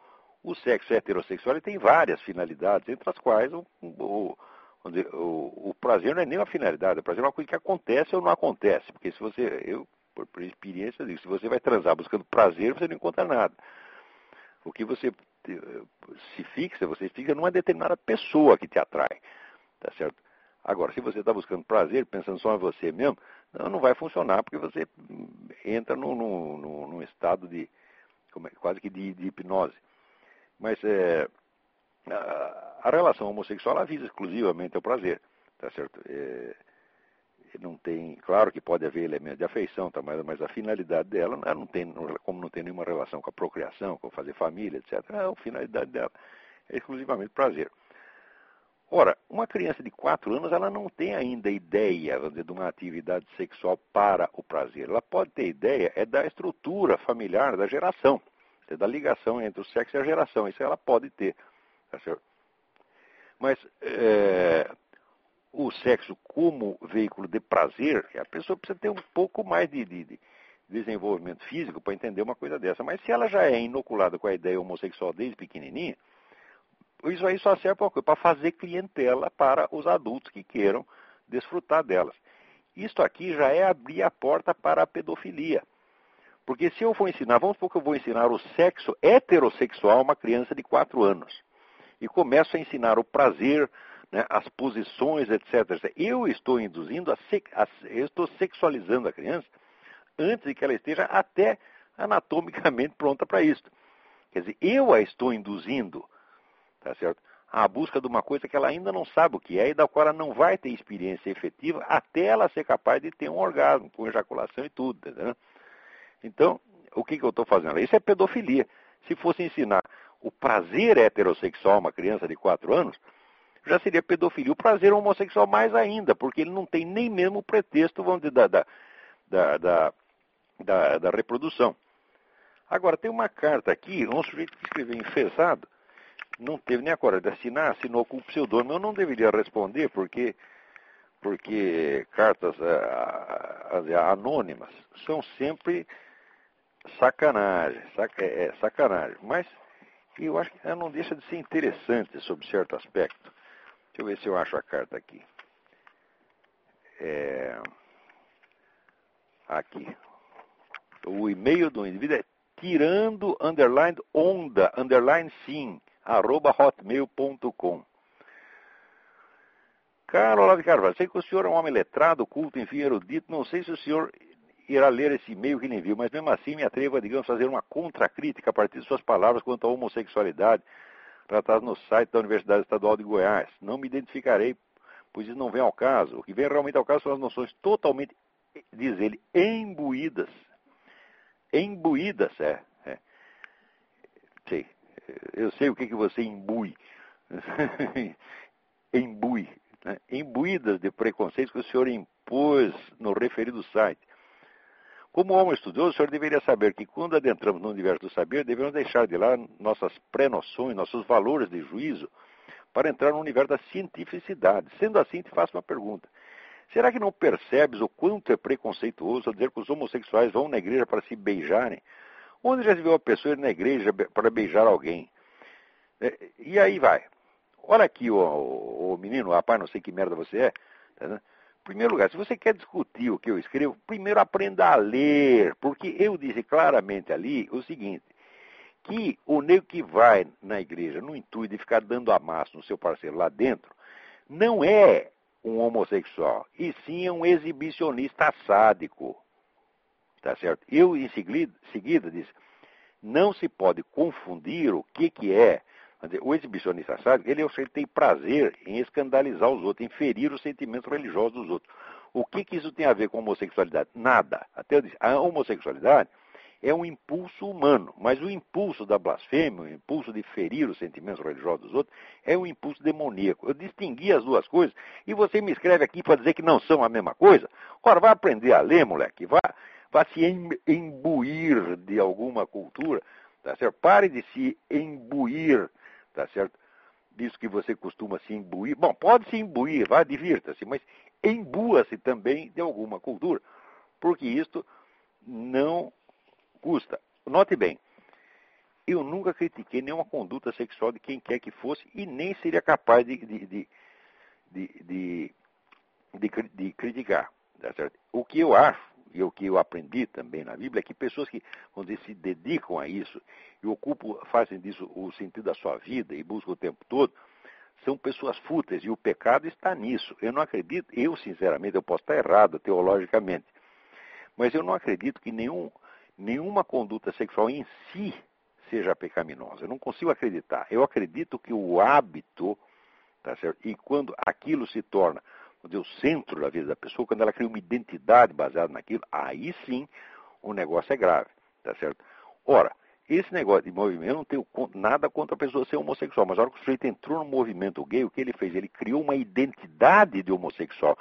B: o sexo heterossexual tem várias finalidades, entre as quais o, o, o, o, prazer não é nem uma finalidade, o prazer é uma coisa que acontece ou não acontece. Porque se você, eu, por, por experiência, digo, se você vai transar buscando prazer, você não encontra nada. O que você se fixa, você fica numa determinada pessoa que te atrai. Tá certo? Agora, se você está buscando prazer, pensando só em você mesmo, não, não vai funcionar, porque você entra num, num, num estado de, é, quase que de, de hipnose. Mas é, a, a, relação homossexual visa exclusivamente o prazer, tá certo? É, não tem, claro que pode haver elementos de afeição, tá, mas, mas a finalidade dela não tem, como não tem nenhuma relação com a procriação, com fazer família, etc. a finalidade dela é exclusivamente prazer. Ora, uma criança de 4 anos, ela não tem ainda ideia dizer, de uma atividade sexual para o prazer. Ela pode ter ideia é da estrutura familiar, da geração é da ligação entre o sexo e a geração. Isso ela pode ter. Tá certo? Mas é, o sexo como veículo de prazer, a pessoa precisa ter um pouco mais de, de, de desenvolvimento físico para entender uma coisa dessa. Mas se ela já é inoculada com a ideia homossexual desde pequenininha, isso aí só serve para fazer clientela para os adultos que queiram desfrutar delas. Isto aqui já é abrir a porta para a pedofilia. Porque se eu for ensinar, vamos supor que eu vou ensinar o sexo heterossexual a uma criança de 4 anos. E começo a ensinar o prazer, né, as posições, etc. Eu estou induzindo, a, a, eu estou sexualizando a criança antes de que ela esteja até anatomicamente [LAUGHS] pronta para isso. Quer dizer, eu a estou induzindo, tá certo? À busca de uma coisa que ela ainda não sabe o que é e da qual ela não vai ter experiência efetiva até ela ser capaz de ter um orgasmo, com ejaculação e tudo, entendeu? Então, o que, que eu estou fazendo? Isso é pedofilia. Se fosse ensinar o prazer heterossexual a uma criança de 4 anos, já seria pedofilia. O prazer homossexual mais ainda, porque ele não tem nem mesmo o pretexto vamos dizer, da, da, da, da, da reprodução. Agora, tem uma carta aqui, um sujeito que escreveu enfesado, não teve nem a coragem de assinar, assinou com o pseudônimo. Eu não deveria responder, porque, porque cartas uh, anônimas são sempre sacanagem, sac, é, é, sacanagem. Mas eu acho que ela não deixa de ser interessante sob certo aspecto. Deixa eu ver se eu acho a carta aqui. É... Aqui. O e-mail do indivíduo é tirando, underline, onda, underline, sim, arroba hotmail.com. Caro Olavo Carvalho, sei que o senhor é um homem letrado, culto, enfim, erudito. Não sei se o senhor irá ler esse e-mail que lhe enviou, mas mesmo assim me atrevo a, digamos, fazer uma contracrítica a partir de suas palavras quanto à homossexualidade tratadas no site da Universidade Estadual de Goiás. Não me identificarei, pois isso não vem ao caso. O que vem realmente ao caso são as noções totalmente, diz ele, embuídas. Embuídas, é. é. Sei. Eu sei o que, que você imbui. [LAUGHS] embui. Né? Imbuídas de preconceitos que o senhor impôs no referido site. Como homem estudioso, o senhor deveria saber que quando adentramos no universo do saber, devemos deixar de lá nossas pré-noções, nossos valores de juízo, para entrar no universo da cientificidade. Sendo assim, te faço uma pergunta. Será que não percebes o quanto é preconceituoso dizer que os homossexuais vão na igreja para se beijarem? Onde já se viu uma pessoa ir na igreja para beijar alguém? É, e aí vai. Olha aqui, o, menino, rapaz, não sei que merda você é. Tá primeiro lugar, se você quer discutir o que eu escrevo, primeiro aprenda a ler, porque eu disse claramente ali o seguinte, que o nego que vai na igreja no intuito de ficar dando amasso no seu parceiro lá dentro, não é um homossexual, e sim é um exibicionista sádico. Tá certo? Eu, em seguida, seguida disse, não se pode confundir o que, que é o exibicionista sádico, ele, ele tem prazer em escandalizar os outros, em ferir os sentimentos religiosos dos outros. O que, que isso tem a ver com homossexualidade? Nada. Até eu disse, a homossexualidade é um impulso humano, mas o impulso da blasfêmia, o impulso de ferir os sentimentos religiosos dos outros, é um impulso demoníaco. Eu distingui as duas coisas e você me escreve aqui para dizer que não são a mesma coisa. Ora, vai aprender a ler, moleque, vá, vá se imbuir de alguma cultura, tá certo? Pare de se imbuir tá certo? Disso que você costuma se imbuir. Bom, pode se imbuir, vá, divirta-se, mas embua-se também de alguma cultura, porque isto não custa. Note bem, eu nunca critiquei nenhuma conduta sexual de quem quer que fosse e nem seria capaz de, de, de, de criticar. Tá certo? O que eu acho e o que eu aprendi também na Bíblia é que pessoas que, dizer, se dedicam a isso e ocupam, fazem disso o sentido da sua vida e buscam o tempo todo, são pessoas fúteis e o pecado está nisso. Eu não acredito, eu sinceramente, eu posso estar errado teologicamente, mas eu não acredito que nenhum, nenhuma conduta sexual em si seja pecaminosa. Eu não consigo acreditar. Eu acredito que o hábito, tá certo? E quando aquilo se torna o centro da vida da pessoa, quando ela cria uma identidade baseada naquilo, aí sim o negócio é grave, tá certo? Ora, esse negócio de movimento, eu não tenho nada contra a pessoa ser homossexual, mas a hora que o sujeito entrou no movimento gay, o que ele fez? Ele criou uma identidade de homossexual.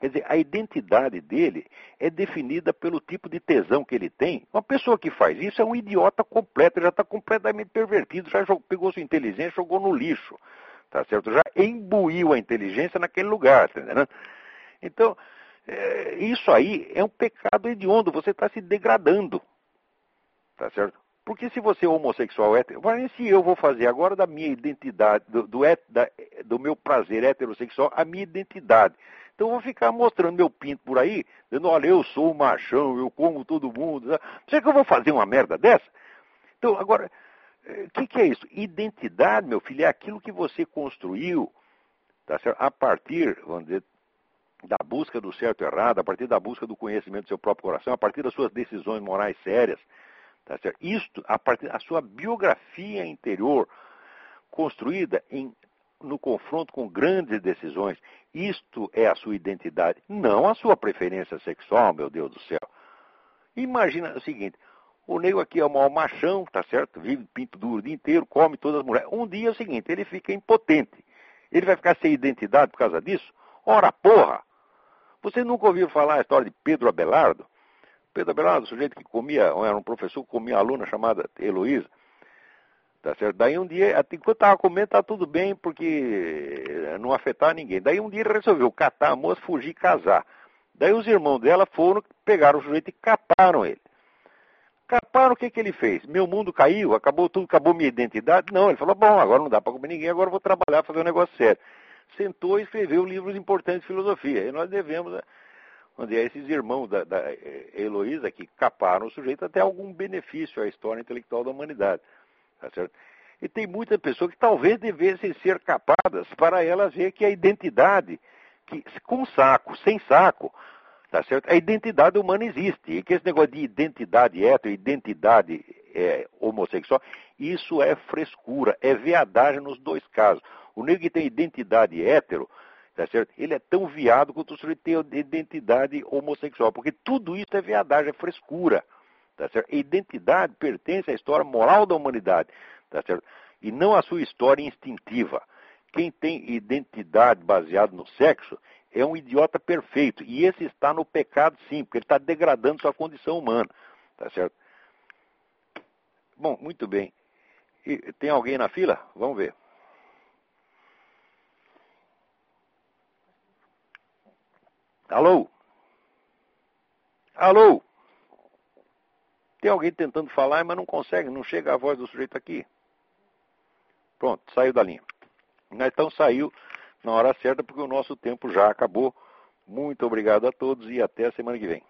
B: Quer dizer, a identidade dele é definida pelo tipo de tesão que ele tem. Uma pessoa que faz isso é um idiota completo, já está completamente pervertido, já jogou, pegou sua inteligência e jogou no lixo tá certo? Já imbuiu a inteligência naquele lugar, tá entendeu? Então, é, isso aí é um pecado hediondo, você está se degradando, tá certo? Porque se você é homossexual hétero, se eu vou fazer agora da minha identidade, do, do, da, do meu prazer heterossexual, a minha identidade. Então eu vou ficar mostrando meu pinto por aí, dizendo, olha, eu sou o machão, eu como todo mundo. Você que eu vou fazer uma merda dessa? Então, agora, o eh, que, que, é isso? Identidade, meu filho, é aquilo que você construiu tá certo? a partir, vamos dizer, da busca do certo e errado, a partir da busca do conhecimento do seu próprio coração, a partir das suas decisões morais sérias. Tá certo? Isto, a partir da sua biografia interior, construída em, no confronto com grandes decisões. Isto é a sua identidade, não a sua preferência sexual, meu Deus do céu. Imagina o seguinte: O nego aqui é o maior machão, tá certo? Vive pinto duro o dia inteiro, come todas as mulheres. Um dia é o seguinte, ele fica impotente. Ele vai ficar sem identidade por causa disso? Ora, porra! Você nunca ouviu falar a história de Pedro Abelardo? Pedro Abelardo, sujeito que comia, era um professor que comia uma aluna chamada Heloísa. Tá certo? Daí um dia, enquanto estava comendo, tá tudo bem, porque não afetava ninguém. Daí um dia ele resolveu catar a moça, fugir e casar. Daí os irmãos dela foram, pegaram o sujeito e caparam ele. Caparam, o que, que ele fez? Meu mundo caiu, acabou tudo, acabou minha identidade? Não, ele falou, bom, agora não dá para comer ninguém, agora vou trabalhar, fazer um negócio sério. Sentou e escreveu livros importantes de filosofia. E nós devemos, onde é esses irmãos da, da Heloísa que caparam o sujeito até algum benefício à história intelectual da humanidade. Tá certo? E tem muitas pessoas que talvez devessem ser capadas para elas ver que a identidade, que, com saco, sem saco, Tá certo? A identidade humana existe. E que esse negócio de identidade hétero, identidade é, homossexual, isso é frescura, é veadagem nos dois casos. O negro que tem identidade hétero, tá certo? Ele é tão viado quanto o sujeito tem identidade homossexual, porque tudo isso é veadagem, é frescura. Tá certo? A identidade pertence à história moral da humanidade, tá certo? E não à sua história instintiva. Quem tem identidade baseada no sexo, é um idiota perfeito. E esse está no pecado, sim, porque ele está degradando sua condição humana. Tá certo? Bom, muito bem. E tem alguém na fila? Vamos ver. Alô? Alô? Tem alguém tentando falar, mas não consegue, não chega a voz do sujeito aqui. Pronto, saiu da linha. Então saiu na hora certa, porque o nosso tempo já acabou. Muito obrigado a todos e até a semana que vem.